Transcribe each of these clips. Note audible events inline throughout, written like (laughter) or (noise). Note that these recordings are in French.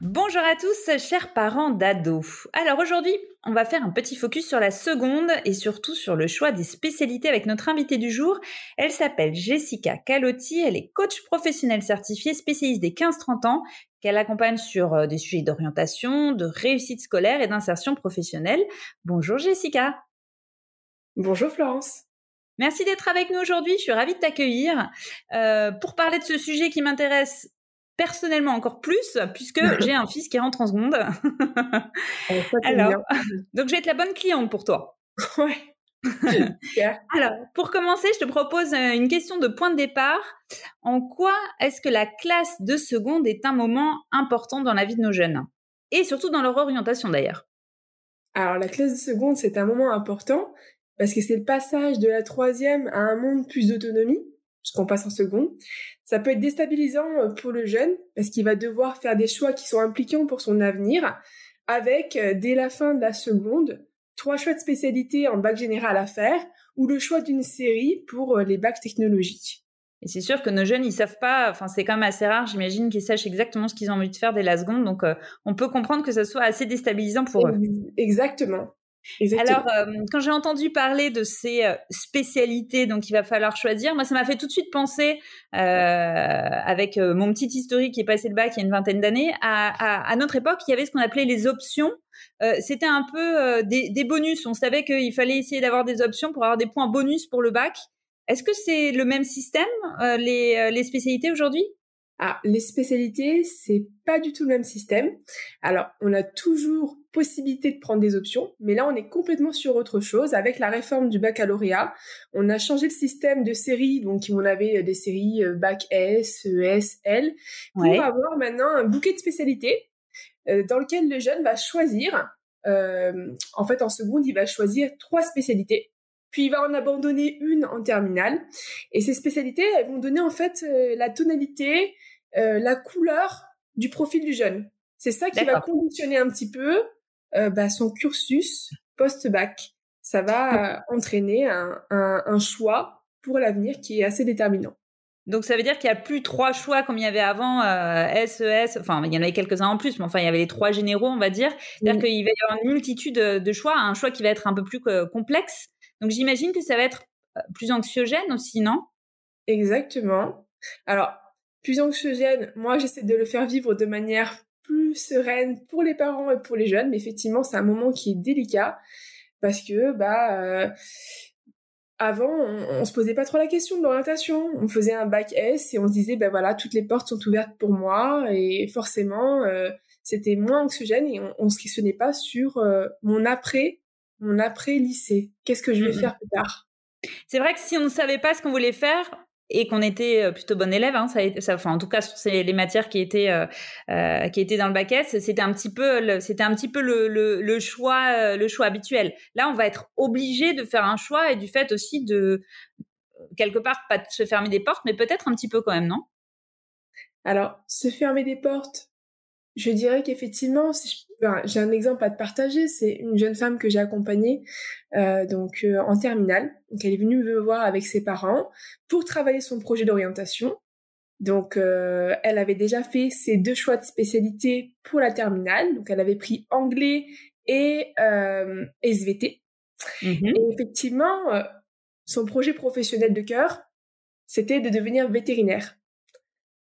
Bonjour à tous, chers parents d'ados. Alors aujourd'hui, on va faire un petit focus sur la seconde et surtout sur le choix des spécialités avec notre invitée du jour. Elle s'appelle Jessica Calotti, elle est coach professionnel certifiée spécialiste des 15-30 ans qu'elle accompagne sur euh, des sujets d'orientation, de réussite scolaire et d'insertion professionnelle. Bonjour Jessica. Bonjour Florence. Merci d'être avec nous aujourd'hui. Je suis ravie de t'accueillir euh, pour parler de ce sujet qui m'intéresse personnellement encore plus, puisque (laughs) j'ai un fils qui rentre en seconde. (laughs) Alors, (laughs) donc je vais être la bonne cliente pour toi. Ouais. Alors, pour commencer, je te propose euh, une question de point de départ. En quoi est-ce que la classe de seconde est un moment important dans la vie de nos jeunes? Et surtout dans leur orientation d'ailleurs. Alors, la classe de seconde, c'est un moment important parce que c'est le passage de la troisième à un monde plus d'autonomie puisqu'on passe en seconde. Ça peut être déstabilisant euh, pour le jeune parce qu'il va devoir faire des choix qui sont impliquants pour son avenir avec, euh, dès la fin de la seconde, trois choix de spécialité en bac général à faire ou le choix d'une série pour euh, les bacs technologiques. Et c'est sûr que nos jeunes, ils savent pas, enfin, c'est quand même assez rare, j'imagine, qu'ils sachent exactement ce qu'ils ont envie de faire dès la seconde. Donc, on peut comprendre que ça soit assez déstabilisant pour eux. Exactement. Alors, euh, quand j'ai entendu parler de ces euh, spécialités, donc il va falloir choisir, moi ça m'a fait tout de suite penser, euh, avec mon petit historique qui est passé le bac il y a une vingtaine d'années, à, notre époque, il y avait ce qu'on appelait les options. C'était un peu des, bonus. On savait qu'il fallait essayer d'avoir des options pour avoir des points bonus pour le bac. Est-ce que c'est le même système, les spécialités aujourd'hui? Ah, les spécialités, c'est pas du tout le même système. Alors, on a toujours possibilité de prendre des options, mais là, on est complètement sur autre chose. Avec la réforme du baccalauréat, on a changé le système de séries, donc on avait euh, des séries euh, bac S, ES, L, pour avoir maintenant un bouquet de spécialités euh, dans lequel le jeune va choisir. en fait, en seconde, il va choisir trois spécialités puis il va en abandonner une en terminale. Et ces spécialités, elles vont donner en fait la tonalité la couleur du profil du jeune. C'est ça qui va conditionner un petit peu euh, bah, son cursus post-bac. Ça va euh, entraîner un, un, choix pour l'avenir qui est assez déterminant. Donc ça veut dire qu'il n'y a plus trois choix comme il y avait avant, euh, SES, enfin il y en avait quelques-uns en plus, mais enfin il y avait les trois généraux, on va dire. C'est-à-dire qu'il va y avoir une multitude de choix, un choix qui va être un peu plus complexe. Donc j'imagine que ça va être plus anxiogène aussi, non? Exactement. Alors plus anxiogène, moi j'essaie de le faire vivre de manière plus sereine pour les parents et pour les jeunes, mais effectivement c'est un moment qui est délicat parce que bah euh, avant on, se posait pas trop la question de l'orientation, on faisait un bac S et on se disait ben voilà toutes les portes sont ouvertes pour moi et forcément euh, c'était moins anxiogène et on, on se questionnait pas sur euh, mon après mon après lycée, qu'est-ce que je vais faire plus tard? C'est vrai que si on ne savait pas ce qu'on voulait faire, et qu'on était euh, plutôt bon élève. Hein, ça, ça, enfin, en tout cas, c'est les matières qui étaient euh, euh, qui étaient dans le bac c'était un petit peu, c'était un petit peu le, le, le choix, euh, le choix habituel. Là, on va être obligé de faire un choix et du fait aussi de quelque part pas de se fermer des portes, mais peut-être un petit peu quand même, non? Alors, se fermer des portes, je dirais qu'effectivement, j'ai un exemple à te partager. C'est une jeune femme que j'ai accompagnée euh, donc euh, en terminale. Donc elle est venue me voir avec ses parents pour travailler son projet d'orientation. Donc euh, elle avait déjà fait ses deux choix de spécialité pour la terminale. Donc elle avait pris anglais et euh, SVT. Mm-hmm. Et effectivement, euh, son projet professionnel de cœur, c'était de devenir vétérinaire.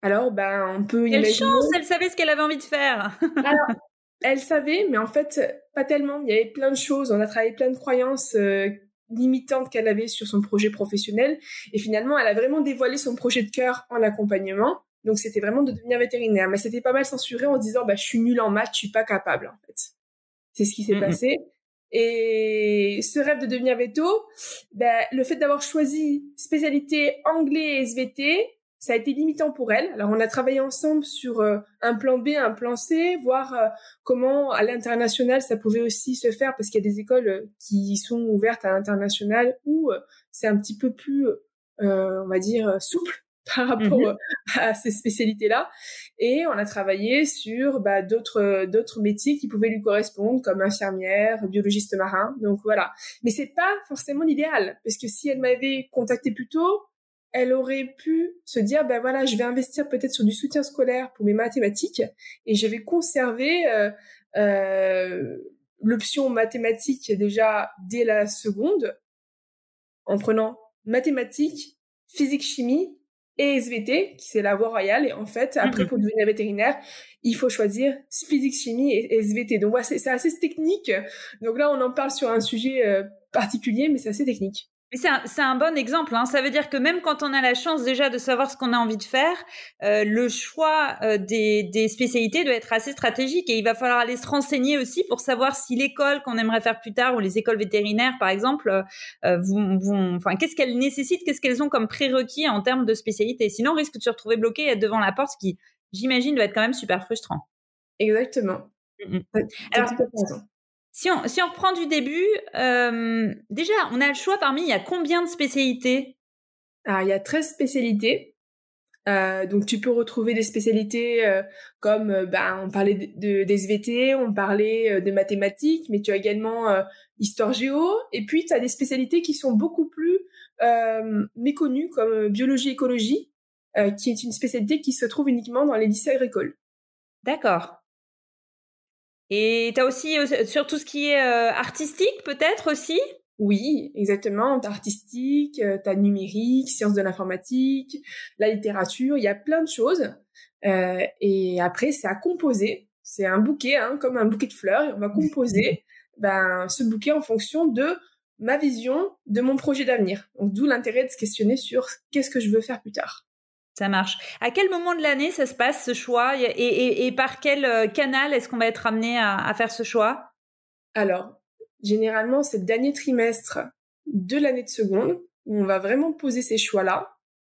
Alors, ben, on peut Quelle chance, elle savait ce qu'elle avait envie de faire. Alors, elle savait, mais en fait, pas tellement. Il y avait plein de choses. On a travaillé plein de croyances euh, limitantes qu'elle avait sur son projet professionnel. Et finalement, elle a vraiment dévoilé son projet de cœur en accompagnement. Donc, c'était vraiment de devenir vétérinaire. Mais c'était pas mal censuré en disant, bah, je suis nulle en maths, je suis pas capable, en fait. C'est ce qui s'est passé. Et ce rêve de devenir veto, bah, le fait d'avoir choisi spécialité anglais et SVT, ça a été limitant pour elle. Alors on a travaillé ensemble sur euh, un plan B, un plan C, voir euh, comment à l'international ça pouvait aussi se faire parce qu'il y a des écoles euh, qui sont ouvertes à l'international où c'est un petit peu plus, on va dire, souple (laughs) par rapport mmh à ces spécialités-là. Et on a travaillé sur bah, d'autres d'autres métiers qui pouvaient lui correspondre, comme infirmière, biologiste marin. Donc voilà. Mais c'est pas forcément l'idéal, parce que si elle m'avait contacté plus tôt, elle aurait pu se dire ben voilà je vais investir peut-être sur du soutien scolaire pour mes mathématiques et je vais conserver euh, euh, l'option mathématiques déjà dès la seconde en prenant mathématiques physique chimie et SVT qui c'est la voie royale et en fait après mhm. pour devenir vétérinaire il faut choisir physique chimie et SVT donc c'est assez technique. Donc là on en parle sur un sujet euh, particulier mais c'est assez technique c'est un, un, bon exemple. Hein. Ça veut dire que même quand on a la chance déjà de savoir ce qu'on a envie de faire, euh, le choix euh, des, des, spécialités doit être assez stratégique et il va falloir aller se renseigner aussi pour savoir si l'école qu'on aimerait faire plus tard ou les écoles vétérinaires, par exemple, euh, vont, vont, enfin, qu'est-ce qu'elles nécessitent, qu'est-ce qu'elles ont comme prérequis en termes de spécialité? Sinon, on risque de se retrouver bloqué et être devant la porte, ce qui, j'imagine, doit être quand même super frustrant. Exactement. Mmh Alors, si on, si on reprend du début, euh, déjà, on a le choix parmi, il y a combien de spécialités? Alors, il y a 13 spécialités. Euh, donc, tu peux retrouver des spécialités euh, comme, ben, on parlait de, des SVT, on parlait de mathématiques, mais tu as également histoire géo. Et puis, tu as des spécialités qui sont beaucoup plus méconnues, comme biologie écologie, qui est une spécialité qui se trouve uniquement dans les lycées agricoles. D'accord. Et tu as aussi euh, sur tout ce qui est euh, artistique peut-être aussi? Oui, exactement. T'as artistique, euh, t'as numérique, sciences de l'informatique, la littérature, il y a plein de choses. Euh, et après, c'est à composer. C'est un bouquet, hein, comme un bouquet de fleurs. Et on va composer (laughs) ben, ce bouquet en fonction de ma vision de mon projet d'avenir. Donc d'où l'intérêt de se questionner sur qu'est-ce que je veux faire plus tard. Ça marche. À quel moment de l'année ça se passe ce choix? Et, par quel euh, canal est-ce qu'on va être amené à, faire ce choix? Alors, généralement, c'est le dernier trimestre de l'année de seconde où on va vraiment poser ces choix-là.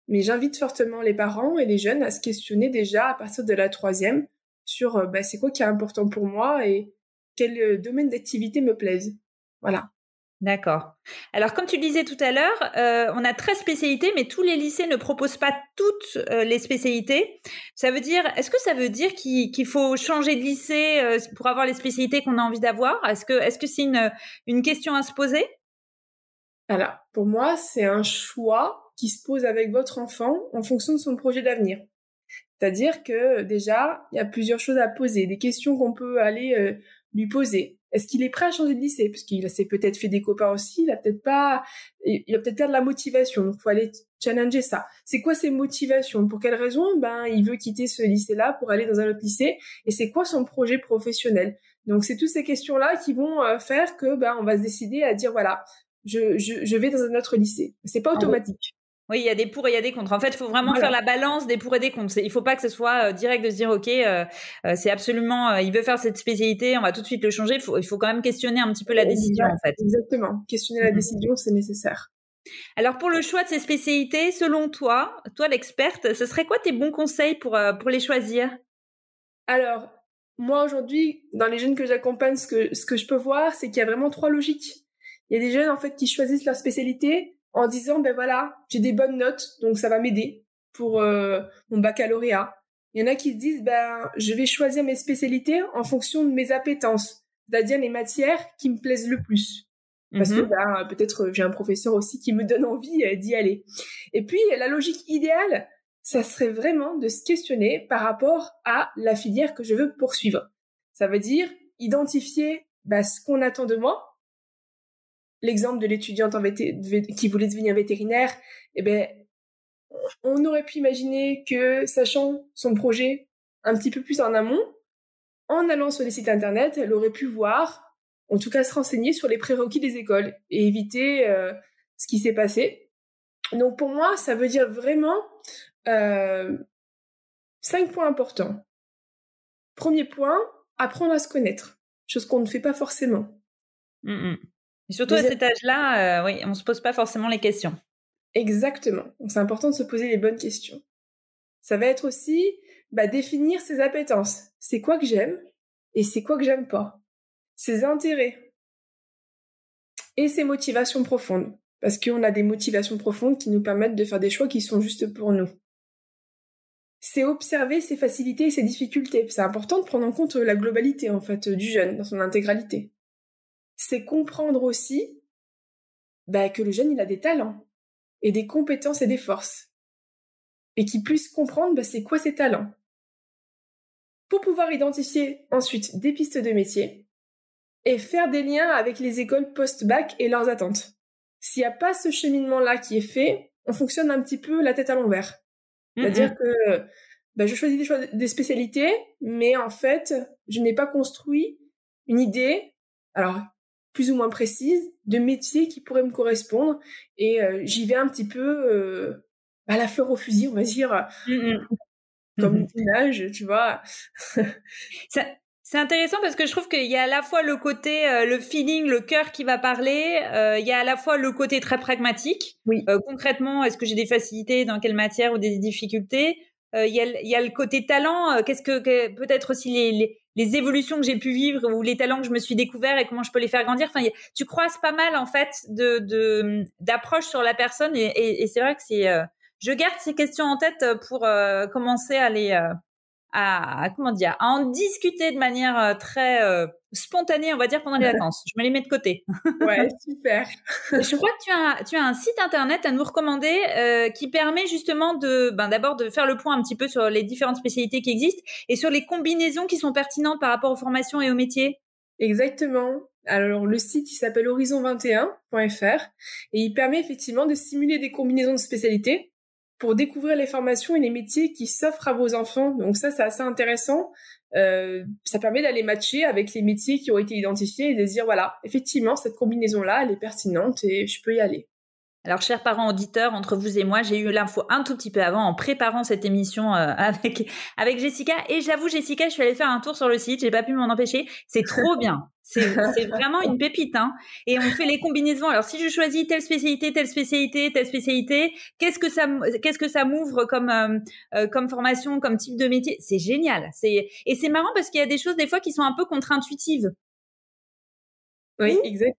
Mais j'invite fortement les parents et les jeunes à se questionner déjà à partir de la troisième sur euh, bah, c'est quoi qui est important pour moi et quel euh, domaine d'activité me plaise. Voilà. D'accord. Alors, comme tu disais tout à l'heure, euh, on a 13 spécialités, mais tous les lycées ne proposent pas toutes euh, les spécialités. Ça veut dire, est-ce que ça veut dire qu'il faut changer de lycée euh, pour avoir les spécialités qu'on a envie d'avoir? Est-ce que est-ce que c'est une, une question à se poser? Alors, pour moi, c'est un choix qui se pose avec votre enfant en fonction de son projet d'avenir. C'est-à-dire que déjà, il y a plusieurs choses à poser, des questions qu'on peut aller lui poser. Est-ce qu'il est prêt à changer de lycée? Parce qu'il s'est peut-être fait des copains aussi, il a peut-être pas, il a peut-être perdre la motivation. Donc, faut aller challenger ça. C'est quoi ses motivations? Pour quelles raisons Ben, il veut quitter ce lycée-là pour aller dans un autre lycée. Et c'est quoi son projet professionnel? Donc, c'est toutes ces questions-là qui vont euh, faire que ben, on va se décider à dire voilà, je, je, je vais dans un autre lycée. C'est pas automatique. Oui, il y a des pour et il y a des contre. En fait, il faut vraiment faire la balance des pour et des contre. Il ne faut pas que ce soit euh, direct de se dire, OK, euh, euh, c'est absolument, il veut faire cette spécialité, on va tout de suite le changer. Il faut, il faut quand même questionner un petit peu la décision, en fait. Exactement. Questionner la mmh décision, c'est nécessaire. Alors, pour le choix de ces spécialités, selon toi, toi l'experte, ce serait quoi tes bons conseils pour, pour les choisir? Alors, moi, aujourd'hui, dans les jeunes que j'accompagne, ce que, ce que je peux voir, c'est qu'il y a vraiment trois logiques. Il y a des jeunes, en fait, qui choisissent leur spécialité en disant ben voilà, j'ai des bonnes notes, donc ça va m'aider pour euh, mon baccalauréat. Il y en a qui se disent ben je vais choisir mes spécialités en fonction de mes appétences, c'est-à-dire les matières qui me plaisent le plus. Parce que mhm. ben, peut-être j'ai un professeur aussi qui me donne envie euh, d'y aller. Et puis la logique idéale, ça serait vraiment de se questionner par rapport à la filière que je veux poursuivre. Ça veut dire identifier ben, ce qu'on attend de moi, l'exemple de l'étudiante qui voulait devenir vétérinaire, eh ben, on aurait pu imaginer que, sachant son projet un petit peu plus en amont, en allant sur les sites internet, elle aurait pu voir, en tout cas se renseigner sur les prérequis des écoles et éviter euh, ce qui s'est passé. Donc pour moi, ça veut dire vraiment euh, cinq points importants. Premier point, apprendre à se connaître, chose qu'on ne fait pas forcément. Mmh et surtout à cet âge-là, euh, oui, on ne se pose pas forcément les questions. Exactement. C'est important de se poser les bonnes questions. Ça va être aussi bah, définir ses appétences. C'est quoi que j'aime et c'est quoi que j'aime pas. Ses intérêts et ses motivations profondes. Parce qu'on a des motivations profondes qui nous permettent de faire des choix qui sont justes pour nous. C'est observer ses facilités et ses difficultés. C'est important de prendre en compte la globalité, en fait, du jeune dans son intégralité. C'est comprendre aussi bah, que le jeune, il a des talents et des compétences et des forces. Et qu'il puisse comprendre bah, c'est quoi ses talents. Pour pouvoir identifier ensuite des pistes de métier et faire des liens avec les écoles post-bac et leurs attentes. S'il n'y a pas ce cheminement-là qui est fait, on fonctionne un petit peu la tête à l'envers. C'est-à-dire que bah, je choisis des, des spécialités, mais en fait, je n'ai pas construit une idée, alors plus ou moins précise, de métiers qui pourraient me correspondre, et euh, j'y vais un petit peu euh, à la fleur au fusil, on va dire, comme une image, tu vois. (laughs) C'est intéressant parce que je trouve qu'il y a à la fois le côté, euh, le feeling, le cœur qui va parler. Euh, il y a à la fois le côté très pragmatique. Oui. Euh, concrètement, est-ce que j'ai des facilités dans quelle matière ou des difficultés il y, a, il y, a, le côté talent. Qu'est-ce que, peut-être aussi les, les, les évolutions que j'ai pu vivre ou les talents que je me suis découvert et comment je peux les faire grandir. Enfin, tu croises pas mal en fait de, d'approches sur la personne et, c'est vrai que c'est. je garde ces questions en tête pour commencer à les à, comment dire, à en discuter de manière euh, très euh, spontanée, on va dire, pendant les (laughs) vacances. Je me les mets de côté. (laughs) ouais, super. je crois que tu as, tu as un site internet à nous recommander euh, qui permet justement de, ben, d'abord de faire le point un petit peu sur les différentes spécialités qui existent et sur les combinaisons qui sont pertinentes par rapport aux formations et aux métiers. Exactement. Alors le site il s'appelle horizon21.fr et il permet effectivement de simuler des combinaisons de spécialités pour découvrir les formations et les métiers qui s'offrent à vos enfants. Donc ça, c'est assez intéressant. Euh, ça permet d'aller matcher avec les métiers qui ont été identifiés et de dire, voilà, effectivement, cette combinaison-là, elle est pertinente et je peux y aller. Alors, chers parents auditeurs, entre vous et moi, j'ai eu l'info un tout petit peu avant en préparant cette émission euh, (laughs) avec avec Jessica. Et j'avoue, Jessica, je suis allée faire un tour sur le site. J'ai pas pu m'en empêcher. C'est trop bien. C'est vraiment une pépite. Hein. Et on fait les combinaisons. Alors, si je choisis telle spécialité, telle spécialité, telle spécialité, qu'est-ce que ça qu'est-ce que ça m'ouvre comme euh, euh, comme formation, comme type de métier? C'est génial. C'est et c'est marrant parce qu'il y a des choses des fois qui sont un peu contre-intuitives. Oui, exact.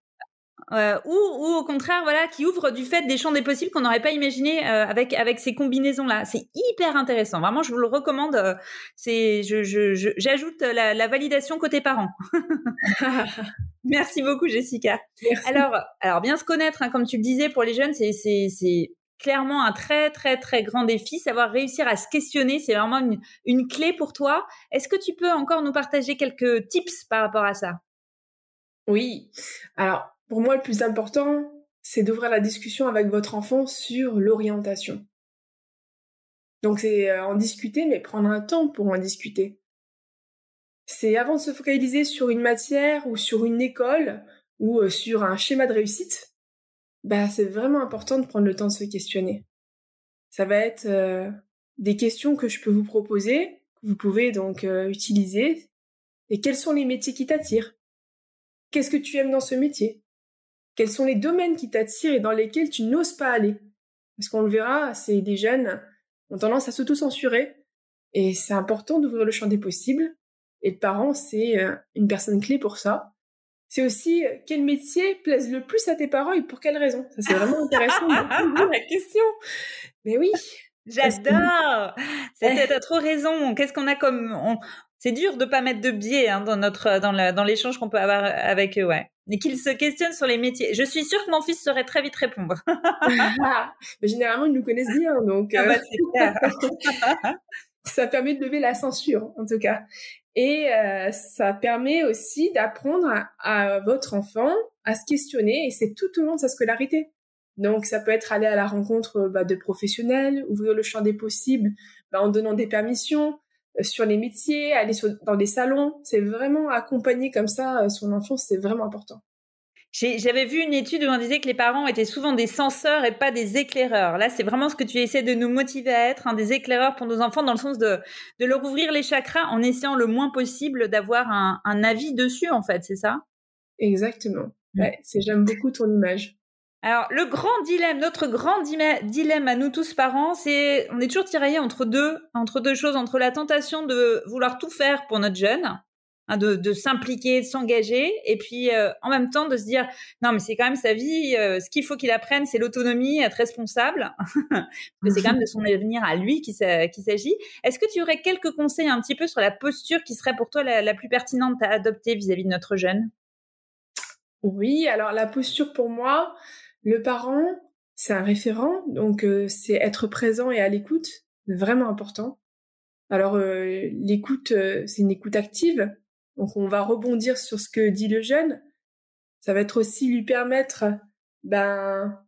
Euh, ou, ou au contraire voilà qui ouvre du fait des champs des possibles qu'on n'aurait pas imaginé euh, avec avec ces combinaisons là c'est hyper intéressant. Vraiment je vous le recommande euh, c'est je j'ajoute la, la, validation côté parents. (laughs) Merci beaucoup Jessica. Alors alors bien se connaître hein, comme tu le disais pour les jeunes c'est c'est c'est clairement un très très très grand défi. Savoir réussir à se questionner c'est vraiment une, une clé pour toi. Est-ce que tu peux encore nous partager quelques tips par rapport à ça? Oui. Alors pour moi, le plus important, c'est d'ouvrir la discussion avec votre enfant sur l'orientation. Donc c'est euh, en discuter, mais prendre un temps pour en discuter. C'est avant de se focaliser sur une matière ou sur une école ou euh, sur un schéma de réussite, bah c'est vraiment important de prendre le temps de se questionner. Ça va être euh, des questions que je peux vous proposer, que vous pouvez donc utiliser. Et quels sont les métiers qui t'attirent? Qu'est-ce que tu aimes dans ce métier? Quels sont les domaines qui t'attirent et dans lesquels tu n'oses pas aller Parce qu'on le verra, c'est des jeunes ont tendance à s'auto-censurer et c'est important d'ouvrir le champ des possibles. Et le parent, c'est euh, une personne clé pour ça. C'est aussi euh, quel métier plaise le plus à tes parents et pour quelles raisons. Ça, c'est vraiment intéressant (laughs) la question. Mais oui. J'adore. T'as trop raison. Qu'est-ce qu'on a comme c'est dur de pas mettre de biais hein, dans notre dans l'échange qu'on peut avoir avec eux, ouais. Et qu'ils se questionnent sur les métiers. Je suis sûre que mon fils saurait très vite répondre. (laughs) (laughs) Mais généralement, ils nous connaissent bien, donc. Ah bah, euh, (laughs) ça permet de lever la censure, en tout cas. Et euh, ça permet aussi d'apprendre à, votre enfant à se questionner, et c'est tout au long de sa scolarité. Donc, ça peut être aller à la rencontre bah, de professionnels, ouvrir le champ des possibles bah, en donnant des permissions, sur les métiers, aller dans des salons. C'est vraiment accompagner comme ça euh, son enfant, c'est vraiment important. J'avais vu une étude où on disait que les parents étaient souvent des censeurs et pas des éclaireurs. Là, c'est vraiment ce que tu essaies de nous motiver à être, hein, des éclaireurs pour nos enfants, dans le sens de, de leur ouvrir les chakras en essayant le moins possible d'avoir un, un, avis dessus, en fait, c'est ça? Exactement. Ouais, c'est j'aime beaucoup ton image. Alors, le grand dilemme, notre grand dilemme à nous tous parents, c'est, on est toujours tiraillés entre deux, entre deux choses, entre la tentation de vouloir tout faire pour notre jeune, hein, de, s'impliquer, de s'engager, et puis euh, en même temps de se dire, non, mais c'est quand même sa vie, euh, ce qu'il faut qu'il apprenne, c'est l'autonomie, être responsable, (laughs) parce que c'est quand même de son avenir à lui qu'il s'agit. Est-ce que tu aurais quelques conseils un petit peu sur la posture qui serait pour toi la, plus pertinente à adopter vis-à-vis -vis de notre jeune? Oui, alors la posture pour moi, le parent, c'est un référent, donc euh, c'est être présent et à l'écoute, vraiment important. Alors euh, l'écoute, euh, c'est une écoute active, donc on va rebondir sur ce que dit le jeune. Ça va être aussi lui permettre ben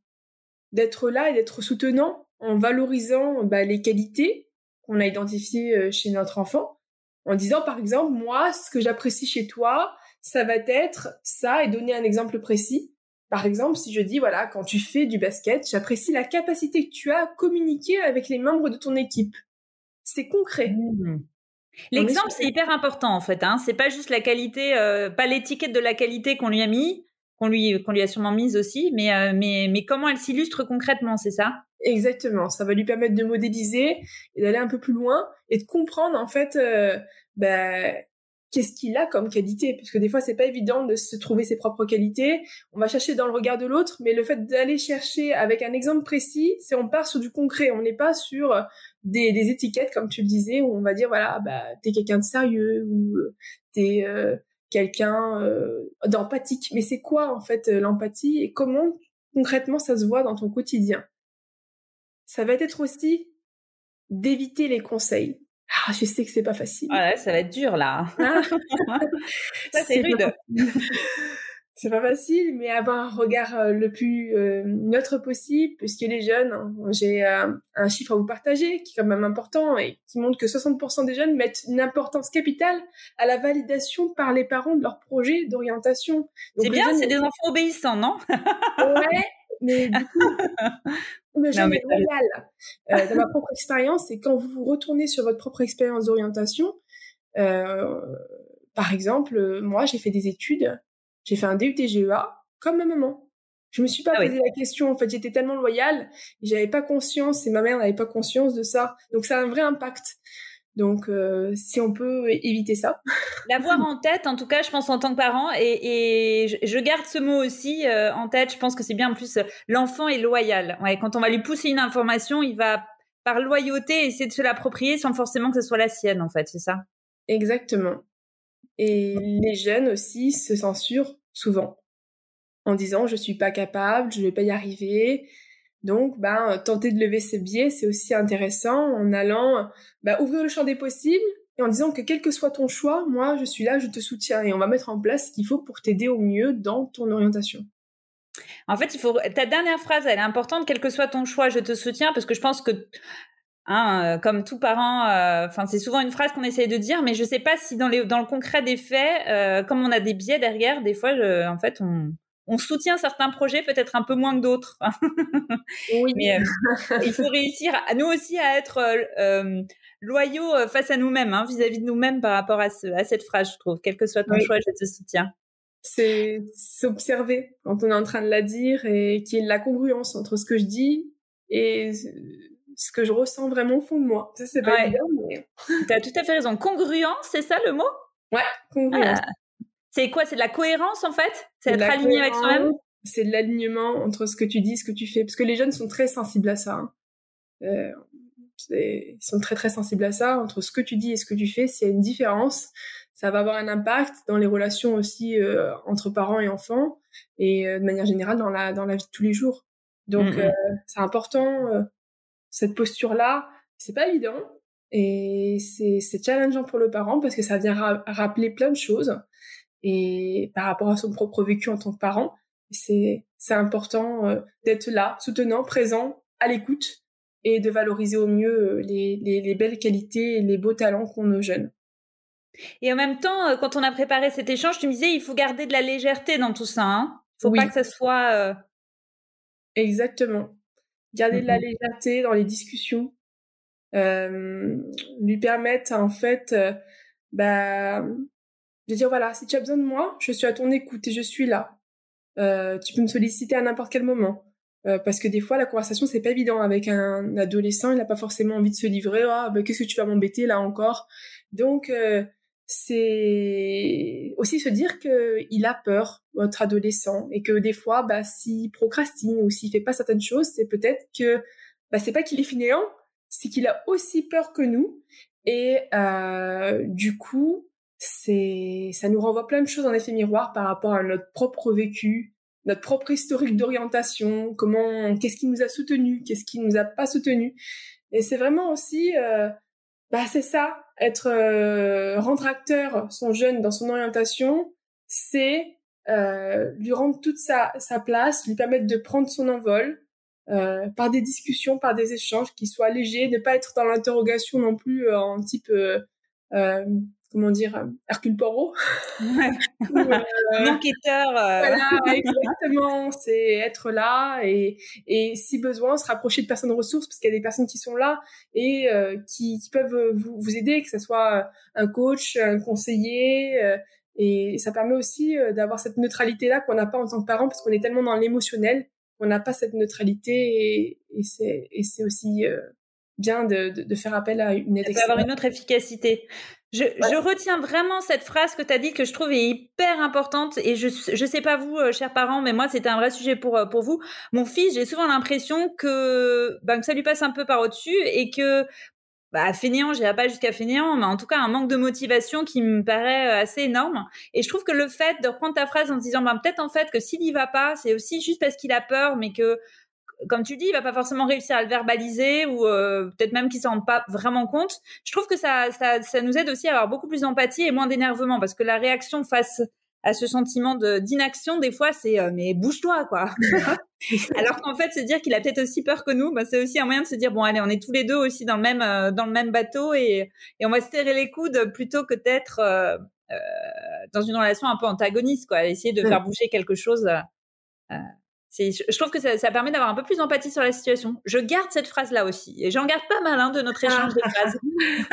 d'être là et d'être soutenant en valorisant ben, les qualités qu'on a identifiées chez notre enfant, en disant par exemple moi ce que j'apprécie chez toi, ça va être ça et donner un exemple précis. Par exemple, si je dis, voilà, quand tu fais du basket, j'apprécie la capacité que tu as à communiquer avec les membres de ton équipe. C'est concret. Mmh. L'exemple, c'est hyper important en fait. Hein. C'est pas juste la qualité, euh, pas l'étiquette de la qualité qu'on lui a mis, qu'on lui, qu'on lui a sûrement mise aussi, mais, euh, mais, mais comment elle s'illustre concrètement, c'est ça? Exactement. Ça va lui permettre de modéliser et d'aller un peu plus loin et de comprendre en fait euh, bah, qu'est-ce qu'il a comme qualité? Parce que des fois c'est pas évident de se trouver ses propres qualités. On va chercher dans le regard de l'autre mais le fait d'aller chercher avec un exemple précis c'est on part sur du concret. On n'est pas sur des, des, étiquettes comme tu le disais où on va dire voilà bah t'es quelqu'un de sérieux ou euh, t'es euh, quelqu'un euh, d'empathique. Mais c'est quoi en fait l'empathie et comment concrètement ça se voit dans ton quotidien? Ça va être aussi d'éviter les conseils ah, je sais que c'est pas facile. Ouais, ça va être dur là. Ah. (laughs) ça c'est rude. (laughs) C'est pas facile, mais avoir un regard euh, le plus euh, neutre possible, puisque les jeunes, hein, j'ai euh, un chiffre à vous partager qui est quand même important et qui montre que 60% des jeunes mettent une importance capitale à la validation par les parents de leur projet d'orientation. C'est bien, c'est des enfants obéissants, non? Ouais, mais du coup, (laughs) le jeune est loyal. Euh, dans ma propre expérience, c'est quand vous retournez sur votre propre expérience d'orientation, euh, par exemple, moi, j'ai fait des études, j'ai fait un DUT-GEA comme ma maman. Je me suis pas ah posé la question. En fait, j'étais tellement loyale, j'avais pas conscience et ma mère n'avait pas conscience de ça. Donc, ça a un vrai impact. Donc, euh, si on peut éviter ça. (laughs) L'avoir en tête, en tout cas, je pense en tant que parent, et, et je garde ce mot aussi euh, en tête. Je pense que c'est bien en plus l'enfant est loyal. Ouais, quand on va lui pousser une information, il va par loyauté essayer de se l'approprier sans forcément que ce soit la sienne, en fait, c'est ça? Exactement. Et les jeunes aussi se censurent souvent en disant je suis pas capable, je vais pas y arriver, donc, ben, tenter de lever ce biais, c'est aussi intéressant en allant ben, ouvrir le champ des possibles et en disant que quel que soit ton choix, moi, je suis là, je te soutiens et on va mettre en place ce qu'il faut pour t'aider au mieux dans ton orientation. En fait, il faut ta dernière phrase, elle est importante. Quel que soit ton choix, je te soutiens parce que je pense que Hein, euh, comme tout parent, euh, c'est souvent une phrase qu'on essaye de dire, mais je sais pas si dans, le concret des faits, euh, comme on a des biais derrière, des fois, en fait, on, on soutient certains projets peut-être un peu moins que d'autres. (laughs) oui. Mais euh, il faut réussir, à, nous aussi, à être euh, euh, loyaux face à nous-mêmes, hein, vis-à-vis de nous-mêmes par rapport à, cette phrase, je trouve. Quel que soit ton choix, je te soutiens. C'est s'observer quand on est en train de la dire et qu'il y ait la congruence entre ce que je dis et ce que je ressens vraiment au fond de moi. Ça, c'est pas évident, mais... Tu as tout à fait raison. Congruence, c'est ça le mot? Ouais, congruence. Ah. C'est quoi? C'est de la cohérence en fait? C'est être aligné avec soi-même? C'est de l'alignement entre ce que tu dis, ce que tu fais. Parce que les jeunes sont très sensibles à ça. Hein. Euh, ils sont très très sensibles à ça. Entre ce que tu dis et ce que tu fais, s'il y a une différence, ça va avoir un impact dans les relations aussi euh, entre parents et enfants et euh, de manière générale dans la dans la vie de tous les jours. Donc mm, mm. c'est important cette posture là. C'est pas évident et c'est challengeant pour le parent parce que ça vient rappeler plein de choses et par rapport à son propre vécu en tant que parent. C'est c'est important euh, d'être là, soutenant, présent, à l'écoute et de valoriser au mieux euh, les, les, les belles qualités et les beaux talents qu'ont nos jeunes. Et en même temps, euh, quand on a préparé cet échange, tu me disais, il faut garder de la légèreté dans tout ça. Hein faut pas que ça soit. Exactement. Garder de la légèreté dans les discussions, euh, lui permettre en fait, bah, dire voilà, si tu as besoin de moi, je suis à ton écoute et je suis là. tu peux me solliciter à n'importe quel moment. parce que des fois, la conversation, c'est pas évident avec un adolescent. Il n'a pas forcément envie de se livrer. Ah, ben, qu'est-ce que tu vas m'embêter là encore? Donc, c'est aussi se dire qu'il a peur, votre adolescent, et que des fois, bah, s'il procrastine ou s'il fait pas certaines choses, c'est peut-être que bah, c'est pas qu'il est fainéant, c'est qu'il a aussi peur que nous. Et euh, du coup, c'est ça nous renvoie plein de choses en effet miroir par rapport à notre propre vécu, notre propre historique d'orientation, comment, qu'est-ce qui nous a soutenu, qu'est-ce qui nous a pas soutenu. Et c'est vraiment aussi, euh, bah c'est ça, être euh, rendre acteur son jeune dans son orientation, c'est euh, lui rendre toute sa, sa place, lui permettre de prendre son envol euh, par des discussions, par des échanges qui soient légers, ne pas être dans l'interrogation non plus euh, en type comment dire, euh, Hercule Poirot. Ouais. (laughs) euh, (laughs) Enquêteur. Voilà, exactement. C'est être là et, et si besoin, se rapprocher de personnes ressources parce qu'il y a des personnes qui sont là et euh, qui, qui, peuvent vous, vous, aider, que ce soit un coach, un conseiller. Euh, et ça permet aussi d'avoir cette neutralité-là qu'on n'a pas en tant que parent parce qu'on est tellement dans l'émotionnel qu'on n'a pas cette neutralité et, et c'est aussi bien de, de, de, faire appel à une aide. Ça peut avoir une autre efficacité. Je, ouais. je, retiens vraiment cette phrase que tu as dit que je trouve est hyper importante et je je sais pas vous euh, chers parents mais moi c'était un vrai sujet pour euh, pour vous. Mon fils, j'ai souvent l'impression que ben, que ça lui passe un peu par au-dessus et que bah fainéant, j'irai pas jusqu'à fainéant, mais en tout cas un manque de motivation qui me paraît euh, assez énorme. Et je trouve que le fait de reprendre ta phrase en se disant ben peut-être en fait que s'il y va pas, c'est aussi juste parce qu'il a peur mais que comme tu dis, il va pas forcément réussir à le verbaliser ou euh, peut-être même qu'il s'en rend pas vraiment compte. Je trouve que ça, ça, ça nous aide aussi à avoir beaucoup plus d'empathie et moins d'énervement parce que la réaction face à ce sentiment de d'inaction, des fois, c'est euh, mais bouge-toi quoi. (laughs) Alors qu'en fait, se dire qu'il a peut-être aussi peur que nous, bah, c'est aussi un moyen de se dire bon allez, on est tous les deux aussi dans le même euh, dans le même bateau et, et on va se serrer les coudes plutôt que d'être euh, dans une relation un peu antagoniste quoi, essayer de faire bouger quelque chose je trouve que ça, ça permet d'avoir un peu plus d'empathie sur la situation. Je garde cette phrase-là aussi. Et j'en garde pas mal hein, de notre échange ah. de phrases.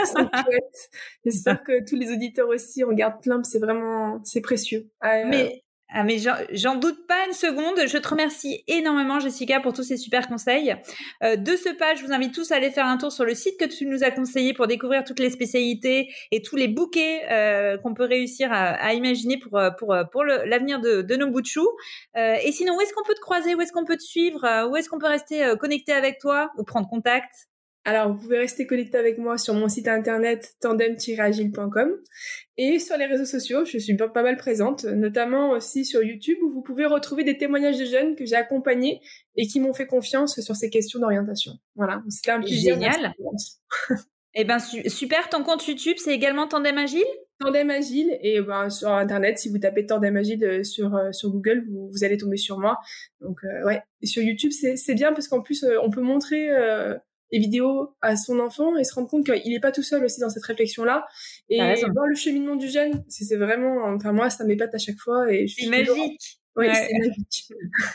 (laughs) c'est J'espère que tous les auditeurs aussi en gardent plein. C'est vraiment, c'est précieux. Ah, Mais ah mais j'en doute pas une seconde. Je te remercie énormément Jessica pour tous ces super conseils. Euh, de ce pas, je vous invite tous à aller faire un tour sur le site que tu nous as conseillé pour découvrir toutes les spécialités et tous les bouquets euh, qu'on peut réussir à, à, imaginer pour euh, pour pour l'avenir de, de, nos bouts de choux. Euh, et sinon, où est-ce qu'on peut te croiser? Où est-ce qu'on peut te suivre? Où est-ce qu'on peut rester connecté avec toi ou prendre contact? Alors, vous pouvez rester connecté avec moi sur mon site internet tandem-agile.com et sur les réseaux sociaux, je suis pas mal présente, notamment aussi sur YouTube où vous pouvez retrouver des témoignages de jeunes que j'ai accompagnés et qui m'ont fait confiance sur ces questions d'orientation. Voilà, c'était un plaisir. Génial. (laughs) Eh ben super, ton compte YouTube, c'est également Tandem Agile? Tandem Agile et ben, sur internet si vous tapez Tandem Agile euh, sur euh, sur Google vous, vous, allez tomber sur moi donc euh, ouais et sur YouTube c'est bien parce qu'en plus euh, on peut montrer euh, les vidéos à son enfant et se rendre compte qu'il n'est pas tout seul aussi dans cette réflexion-là. Et voir le cheminement du jeune, c'est vraiment, enfin moi, ça m'épate à chaque fois. et C'est magique. Oui, ouais. c'est magique.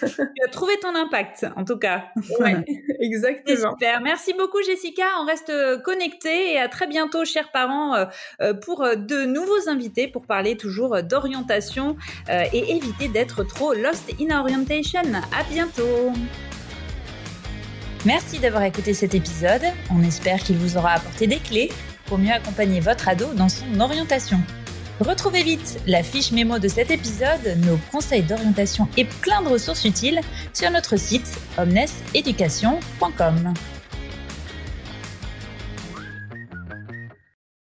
(laughs) tu as trouvé ton impact, en tout cas. Oui, (laughs) (laughs) exactement. Super. Merci beaucoup, Jessica. On reste connectés et à très bientôt, chers parents, euh, pour de nouveaux invités pour parler toujours d'orientation euh, et éviter d'être trop lost in orientation. À bientôt. Merci d'avoir écouté cet épisode. On espère qu'il vous aura apporté des clés pour mieux accompagner votre ado dans son orientation. Retrouvez vite la fiche mémo de cet épisode, nos conseils d'orientation et plein de ressources utiles sur notre site omneseducation.com.